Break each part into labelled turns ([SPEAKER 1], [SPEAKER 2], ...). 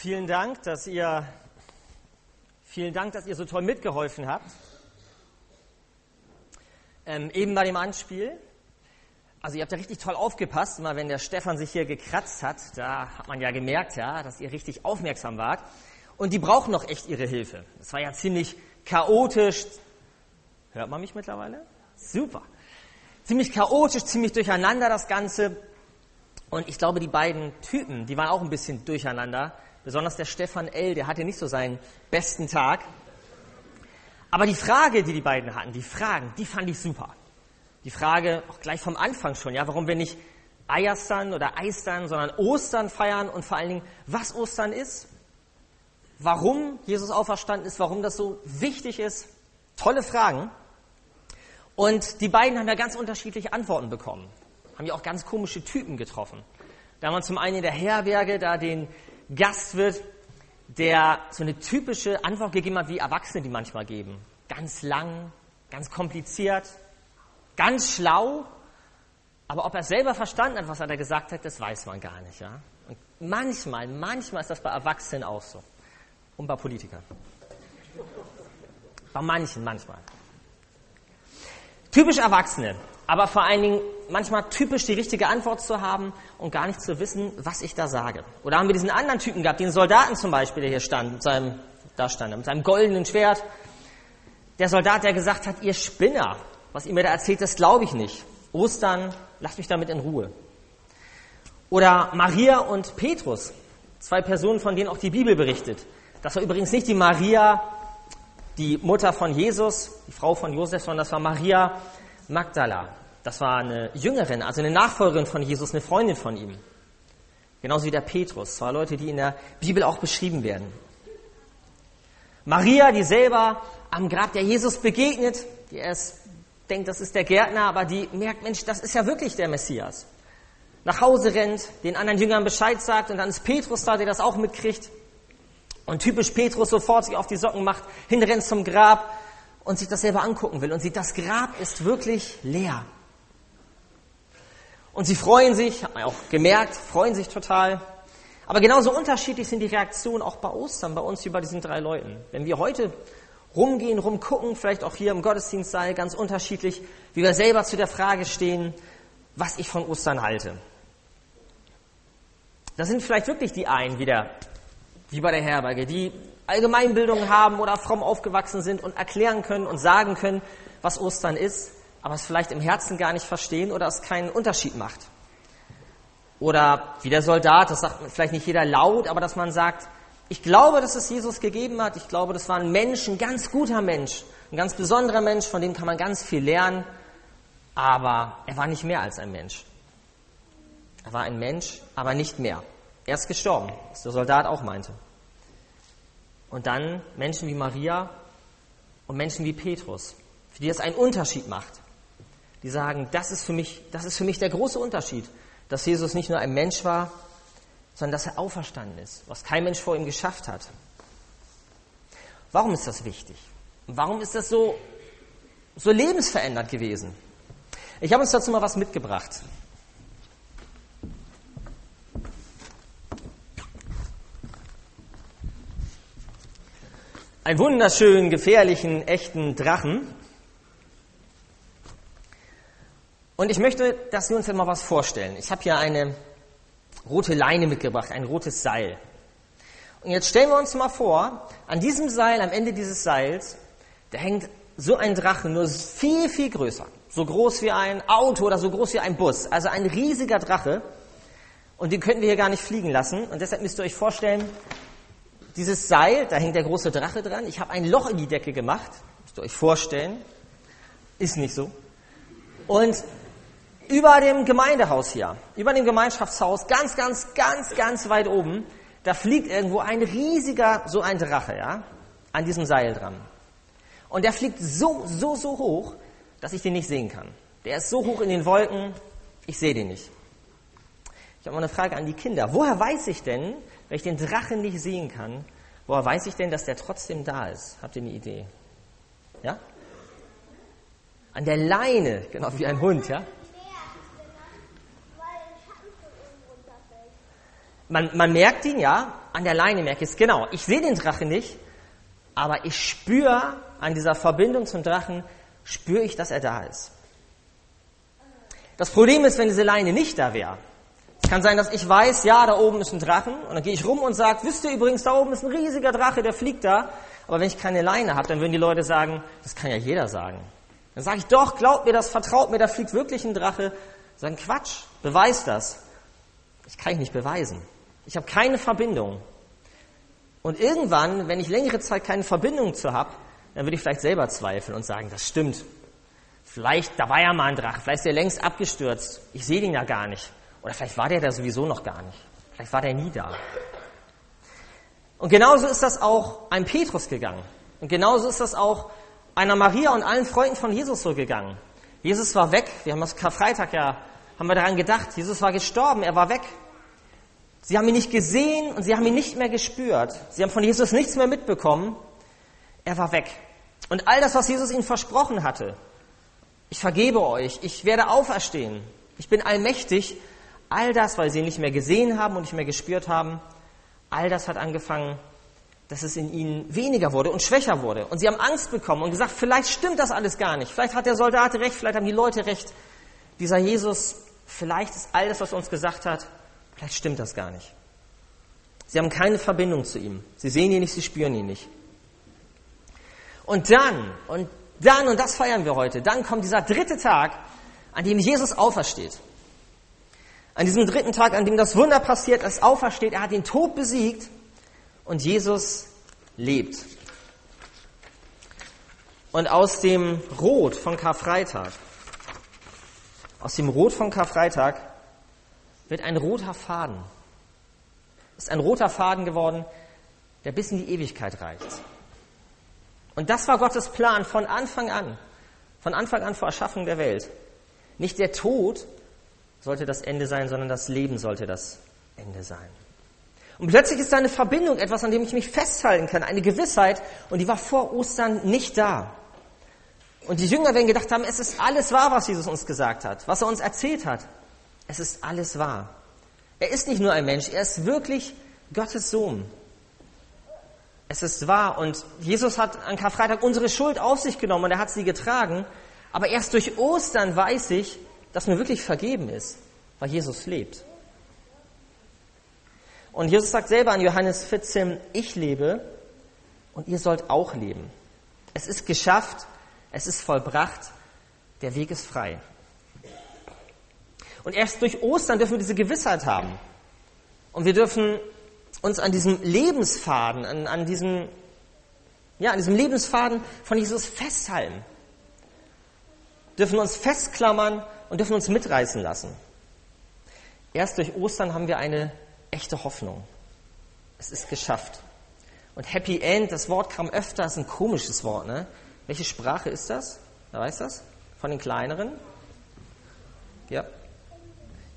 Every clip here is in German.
[SPEAKER 1] Vielen Dank, dass ihr, vielen Dank, dass ihr so toll mitgeholfen habt. Ähm, eben bei dem Anspiel. Also ihr habt ja richtig toll aufgepasst, mal wenn der Stefan sich hier gekratzt hat, da hat man ja gemerkt, ja, dass ihr richtig aufmerksam wart. Und die brauchen noch echt ihre Hilfe. Das war ja ziemlich chaotisch. Hört man mich mittlerweile? Super. Ziemlich chaotisch, ziemlich durcheinander das Ganze. Und ich glaube, die beiden Typen, die waren auch ein bisschen durcheinander. Besonders der Stefan L., der hatte nicht so seinen besten Tag. Aber die Frage, die die beiden hatten, die Fragen, die fand ich super. Die Frage auch gleich vom Anfang schon, ja, warum wir nicht Eierstern oder Eistern, sondern Ostern feiern und vor allen Dingen, was Ostern ist, warum Jesus auferstanden ist, warum das so wichtig ist. Tolle Fragen. Und die beiden haben ja ganz unterschiedliche Antworten bekommen. Haben ja auch ganz komische Typen getroffen. Da haben wir zum einen in der Herberge da den Gastwirt, der so eine typische Antwort gegeben hat, wie Erwachsene die manchmal geben. Ganz lang, ganz kompliziert, ganz schlau. Aber ob er selber verstanden hat, was er da gesagt hat, das weiß man gar nicht. Ja? Und manchmal, manchmal ist das bei Erwachsenen auch so. Und bei Politikern. Bei manchen, manchmal. Typisch Erwachsene, aber vor allen Dingen manchmal typisch die richtige Antwort zu haben und gar nicht zu wissen, was ich da sage. Oder haben wir diesen anderen Typen gehabt, den Soldaten zum Beispiel, der hier stand, mit seinem, da stand, mit seinem goldenen Schwert. Der Soldat, der gesagt hat, ihr Spinner, was ihr mir da erzählt, das glaube ich nicht. Ostern, lasst mich damit in Ruhe. Oder Maria und Petrus, zwei Personen, von denen auch die Bibel berichtet. Das war übrigens nicht die Maria, die Mutter von Jesus, die Frau von Josef, sondern das war Maria Magdala. Das war eine Jüngerin, also eine Nachfolgerin von Jesus, eine Freundin von ihm. Genauso wie der Petrus. Zwei Leute, die in der Bibel auch beschrieben werden. Maria, die selber am Grab der Jesus begegnet, die erst denkt, das ist der Gärtner, aber die merkt, Mensch, das ist ja wirklich der Messias. Nach Hause rennt, den anderen Jüngern Bescheid sagt und dann ist Petrus da, der das auch mitkriegt. Und typisch Petrus sofort sich auf die Socken macht, hinrennt zum Grab und sich das selber angucken will und sieht, das Grab ist wirklich leer. Und sie freuen sich, hat man auch gemerkt, freuen sich total. Aber genauso unterschiedlich sind die Reaktionen auch bei Ostern, bei uns wie bei diesen drei Leuten. Wenn wir heute rumgehen, rumgucken, vielleicht auch hier im Gottesdienstsaal, ganz unterschiedlich, wie wir selber zu der Frage stehen, was ich von Ostern halte. Da sind vielleicht wirklich die einen wieder wie bei der Herberge, die Allgemeinbildung haben oder fromm aufgewachsen sind und erklären können und sagen können, was Ostern ist, aber es vielleicht im Herzen gar nicht verstehen oder es keinen Unterschied macht. Oder wie der Soldat, das sagt vielleicht nicht jeder laut, aber dass man sagt, ich glaube, dass es Jesus gegeben hat, ich glaube, das war ein Mensch, ein ganz guter Mensch, ein ganz besonderer Mensch, von dem kann man ganz viel lernen, aber er war nicht mehr als ein Mensch. Er war ein Mensch, aber nicht mehr. Er ist gestorben, was der Soldat auch meinte. Und dann Menschen wie Maria und Menschen wie Petrus, für die das einen Unterschied macht. Die sagen, das ist für mich, das ist für mich der große Unterschied, dass Jesus nicht nur ein Mensch war, sondern dass er auferstanden ist, was kein Mensch vor ihm geschafft hat. Warum ist das wichtig? warum ist das so, so lebensverändert gewesen? Ich habe uns dazu mal was mitgebracht. Einen wunderschönen, gefährlichen, echten Drachen. Und ich möchte, dass wir uns mal was vorstellen. Ich habe hier eine rote Leine mitgebracht, ein rotes Seil. Und jetzt stellen wir uns mal vor, an diesem Seil, am Ende dieses Seils, da hängt so ein Drache, nur viel, viel größer. So groß wie ein Auto oder so groß wie ein Bus. Also ein riesiger Drache. Und den könnten wir hier gar nicht fliegen lassen. Und deshalb müsst ihr euch vorstellen, dieses Seil, da hängt der große Drache dran. Ich habe ein Loch in die Decke gemacht. Müsst ihr euch vorstellen. Ist nicht so. Und über dem Gemeindehaus hier, über dem Gemeinschaftshaus, ganz, ganz, ganz, ganz weit oben, da fliegt irgendwo ein riesiger, so ein Drache, ja, an diesem Seil dran. Und der fliegt so, so, so hoch, dass ich den nicht sehen kann. Der ist so hoch in den Wolken, ich sehe den nicht. Ich habe mal eine Frage an die Kinder. Woher weiß ich denn, wenn ich den Drachen nicht sehen kann, woher weiß ich denn, dass der trotzdem da ist? Habt ihr eine Idee? Ja? An der Leine, genau wie ein Hund, ja? Man, man merkt ihn, ja, an der Leine merke ich es, genau. Ich sehe den Drachen nicht, aber ich spüre an dieser Verbindung zum Drachen, spüre ich, dass er da ist. Das Problem ist, wenn diese Leine nicht da wäre. Kann sein, dass ich weiß, ja, da oben ist ein Drachen, und dann gehe ich rum und sage, wisst ihr übrigens, da oben ist ein riesiger Drache, der fliegt da. Aber wenn ich keine Leine habe, dann würden die Leute sagen, das kann ja jeder sagen. Dann sage ich, doch, glaubt mir das, vertraut mir, da fliegt wirklich ein Drache. Sagen, Quatsch, beweis das. Das kann ich nicht beweisen. Ich habe keine Verbindung. Und irgendwann, wenn ich längere Zeit keine Verbindung zu habe, dann würde ich vielleicht selber zweifeln und sagen, das stimmt. Vielleicht, da war ja mal ein Drache, vielleicht ist der längst abgestürzt. Ich sehe den ja gar nicht. Oder vielleicht war der da sowieso noch gar nicht. Vielleicht war der nie da. Und genauso ist das auch einem Petrus gegangen. Und genauso ist das auch einer Maria und allen Freunden von Jesus so gegangen. Jesus war weg. Wir haben das Karfreitag ja, haben wir daran gedacht. Jesus war gestorben. Er war weg. Sie haben ihn nicht gesehen und sie haben ihn nicht mehr gespürt. Sie haben von Jesus nichts mehr mitbekommen. Er war weg. Und all das, was Jesus ihnen versprochen hatte, ich vergebe euch, ich werde auferstehen, ich bin allmächtig, all das, weil sie ihn nicht mehr gesehen haben und nicht mehr gespürt haben, all das hat angefangen dass es in ihnen weniger wurde und schwächer wurde. Und sie haben Angst bekommen und gesagt, vielleicht stimmt das alles gar nicht. Vielleicht hat der Soldat recht, vielleicht haben die Leute recht. Dieser Jesus, vielleicht ist all das, was er uns gesagt hat, vielleicht stimmt das gar nicht. Sie haben keine Verbindung zu ihm. Sie sehen ihn nicht, sie spüren ihn nicht. Und dann, und dann, und das feiern wir heute, dann kommt dieser dritte Tag, an dem Jesus aufersteht. An diesem dritten Tag, an dem das Wunder passiert, es aufersteht, er hat den Tod besiegt und Jesus lebt. Und aus dem Rot von Karfreitag, aus dem Rot von Karfreitag wird ein roter Faden. Ist ein roter Faden geworden, der bis in die Ewigkeit reicht. Und das war Gottes Plan von Anfang an. Von Anfang an vor Erschaffung der Welt. Nicht der Tod sollte das Ende sein, sondern das Leben sollte das Ende sein. Und plötzlich ist da eine Verbindung, etwas, an dem ich mich festhalten kann, eine Gewissheit, und die war vor Ostern nicht da. Und die Jünger werden gedacht haben, es ist alles wahr, was Jesus uns gesagt hat, was er uns erzählt hat. Es ist alles wahr. Er ist nicht nur ein Mensch, er ist wirklich Gottes Sohn. Es ist wahr und Jesus hat an Karfreitag unsere Schuld auf sich genommen und er hat sie getragen. Aber erst durch Ostern weiß ich, dass mir wirklich vergeben ist, weil Jesus lebt. Und Jesus sagt selber an Johannes 14, ich lebe und ihr sollt auch leben. Es ist geschafft, es ist vollbracht, der Weg ist frei. Und erst durch Ostern dürfen wir diese Gewissheit haben. Und wir dürfen uns an diesem Lebensfaden, an, an, diesem, ja, an diesem Lebensfaden von Jesus festhalten. Dürfen uns festklammern und dürfen uns mitreißen lassen. Erst durch Ostern haben wir eine echte Hoffnung. Es ist geschafft. Und Happy End, das Wort kam öfter, ist ein komisches Wort. Ne? Welche Sprache ist das? Wer weiß das? Von den kleineren? Ja.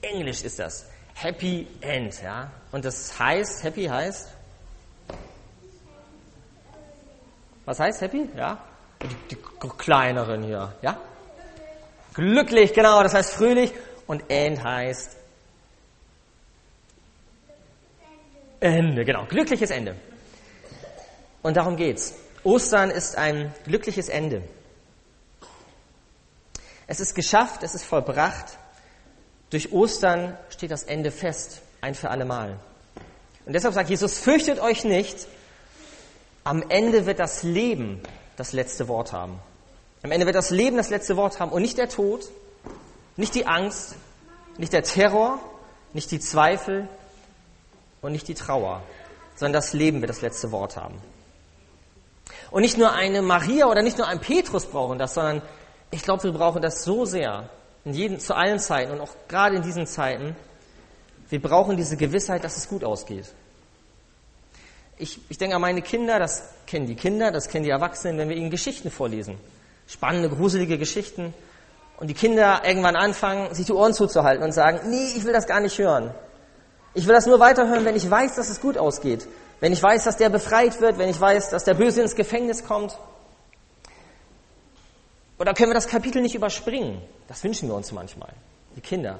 [SPEAKER 1] Englisch ist das. Happy End, ja. Und das heißt, Happy heißt. Was heißt Happy? Ja. Die, die kleineren hier, ja. Glücklich, genau, das heißt fröhlich. Und End heißt Ende, genau. Glückliches Ende. Und darum geht's. Ostern ist ein glückliches Ende. Es ist geschafft, es ist vollbracht. Durch Ostern steht das Ende fest, ein für alle Mal. Und deshalb sagt Jesus, fürchtet euch nicht. Am Ende wird das Leben das letzte Wort haben. Am Ende wird das Leben das letzte Wort haben und nicht der Tod, nicht die Angst, nicht der Terror, nicht die Zweifel, und nicht die Trauer, sondern das Leben wird das letzte Wort haben. Und nicht nur eine Maria oder nicht nur ein Petrus brauchen das, sondern ich glaube, wir brauchen das so sehr, in jeden, zu allen Zeiten und auch gerade in diesen Zeiten. Wir brauchen diese Gewissheit, dass es gut ausgeht. Ich, ich denke an meine Kinder, das kennen die Kinder, das kennen die Erwachsenen, wenn wir ihnen Geschichten vorlesen. Spannende, gruselige Geschichten. Und die Kinder irgendwann anfangen, sich die Ohren zuzuhalten und sagen, nee, ich will das gar nicht hören. Ich will das nur weiterhören, wenn ich weiß, dass es gut ausgeht. Wenn ich weiß, dass der befreit wird, wenn ich weiß, dass der Böse ins Gefängnis kommt. Oder können wir das Kapitel nicht überspringen? Das wünschen wir uns manchmal, die Kinder.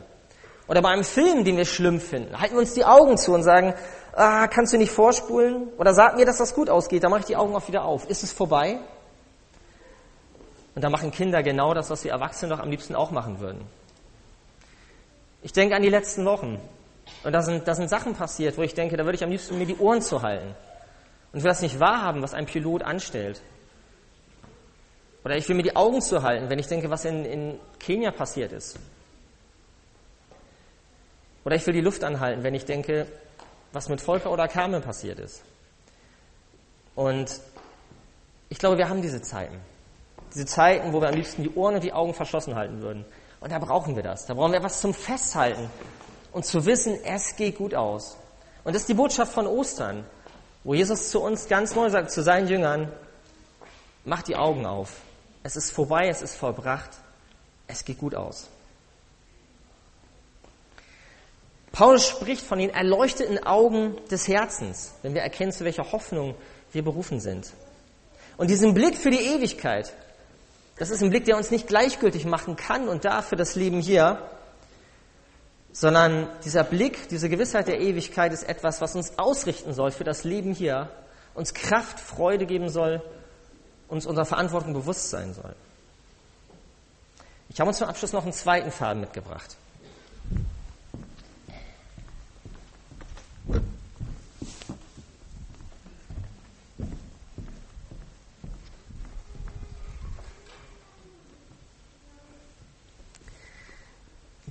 [SPEAKER 1] Oder bei einem Film, den wir schlimm finden, halten wir uns die Augen zu und sagen, ah, kannst du nicht vorspulen? Oder sag mir, dass das gut ausgeht, dann mache ich die Augen auch wieder auf. Ist es vorbei? Und da machen Kinder genau das, was wir Erwachsene doch am liebsten auch machen würden. Ich denke an die letzten Wochen. Und da sind, da sind Sachen passiert, wo ich denke, da würde ich am liebsten mir die Ohren zu halten. Und will das nicht wahrhaben, was ein Pilot anstellt. Oder ich will mir die Augen zu halten, wenn ich denke, was in, in Kenia passiert ist. Oder ich will die Luft anhalten, wenn ich denke, was mit Volker oder Carmen passiert ist. Und ich glaube, wir haben diese Zeiten. Diese Zeiten, wo wir am liebsten die Ohren und die Augen verschlossen halten würden. Und da brauchen wir das. Da brauchen wir was zum Festhalten und zu wissen, es geht gut aus. Und das ist die Botschaft von Ostern, wo Jesus zu uns ganz neu sagt, zu seinen Jüngern, macht die Augen auf. Es ist vorbei, es ist vollbracht, es geht gut aus. Paulus spricht von den erleuchteten Augen des Herzens, wenn wir erkennen, zu welcher Hoffnung wir berufen sind. Und diesen Blick für die Ewigkeit, das ist ein Blick, der uns nicht gleichgültig machen kann und darf für das Leben hier, sondern dieser Blick, diese Gewissheit der Ewigkeit ist etwas, was uns ausrichten soll für das Leben hier, uns Kraft, Freude geben soll, uns unserer Verantwortung bewusst sein soll. Ich habe uns zum Abschluss noch einen zweiten Faden mitgebracht.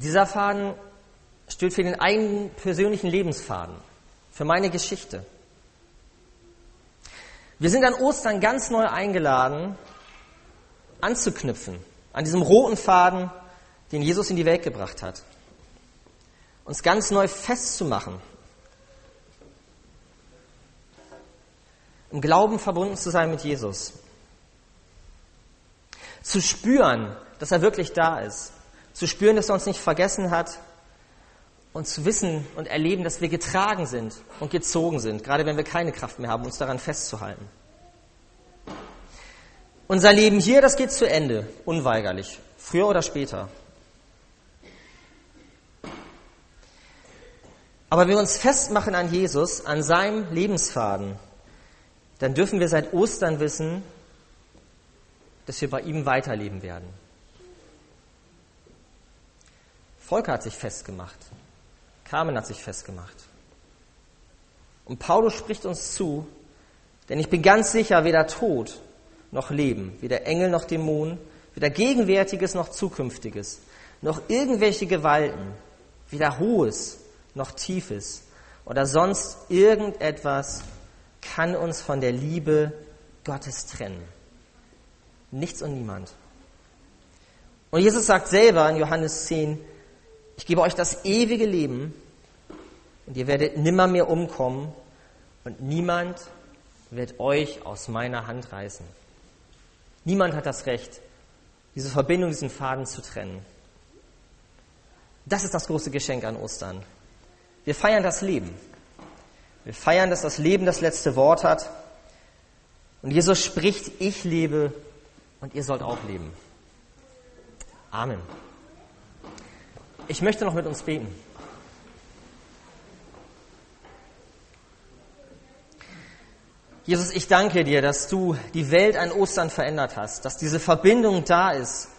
[SPEAKER 1] Dieser Faden steht für den eigenen persönlichen Lebensfaden, für meine Geschichte. Wir sind an Ostern ganz neu eingeladen, anzuknüpfen an diesem roten Faden, den Jesus in die Welt gebracht hat. Uns ganz neu festzumachen. Im Glauben verbunden zu sein mit Jesus. Zu spüren, dass er wirklich da ist zu spüren, dass er uns nicht vergessen hat und zu wissen und erleben, dass wir getragen sind und gezogen sind, gerade wenn wir keine Kraft mehr haben, uns daran festzuhalten. Unser Leben hier, das geht zu Ende, unweigerlich, früher oder später. Aber wenn wir uns festmachen an Jesus, an seinem Lebensfaden, dann dürfen wir seit Ostern wissen, dass wir bei ihm weiterleben werden. Volker hat sich festgemacht. Carmen hat sich festgemacht. Und Paulus spricht uns zu, denn ich bin ganz sicher, weder Tod noch Leben, weder Engel noch Dämonen, weder Gegenwärtiges noch Zukünftiges, noch irgendwelche Gewalten, weder Hohes noch Tiefes oder sonst irgendetwas kann uns von der Liebe Gottes trennen. Nichts und niemand. Und Jesus sagt selber in Johannes 10, ich gebe euch das ewige Leben und ihr werdet nimmer mehr umkommen und niemand wird euch aus meiner Hand reißen. Niemand hat das Recht, diese Verbindung, diesen Faden zu trennen. Das ist das große Geschenk an Ostern. Wir feiern das Leben. Wir feiern, dass das Leben das letzte Wort hat. Und Jesus spricht, ich lebe und ihr sollt auch leben. Amen. Ich möchte noch mit uns beten. Jesus, ich danke dir, dass du die Welt an Ostern verändert hast, dass diese Verbindung da ist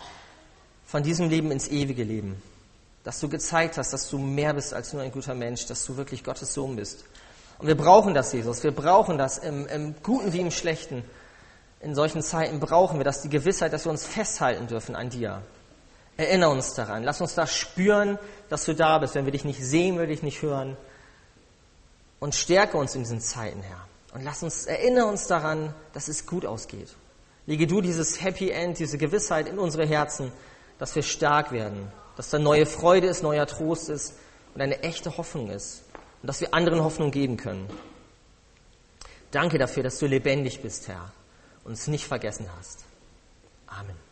[SPEAKER 1] von diesem Leben ins ewige Leben, dass du gezeigt hast, dass du mehr bist als nur ein guter Mensch, dass du wirklich Gottes Sohn bist. Und wir brauchen das, Jesus, wir brauchen das im, im Guten wie im Schlechten. In solchen Zeiten brauchen wir das, die Gewissheit, dass wir uns festhalten dürfen an dir. Erinnere uns daran. Lass uns das spüren, dass du da bist, wenn wir dich nicht sehen, wir dich nicht hören. Und stärke uns in diesen Zeiten, Herr. Und lass uns, erinnere uns daran, dass es gut ausgeht. Lege du dieses Happy End, diese Gewissheit in unsere Herzen, dass wir stark werden, dass da neue Freude ist, neuer Trost ist und eine echte Hoffnung ist. Und dass wir anderen Hoffnung geben können. Danke dafür, dass du lebendig bist, Herr, und uns nicht vergessen hast. Amen.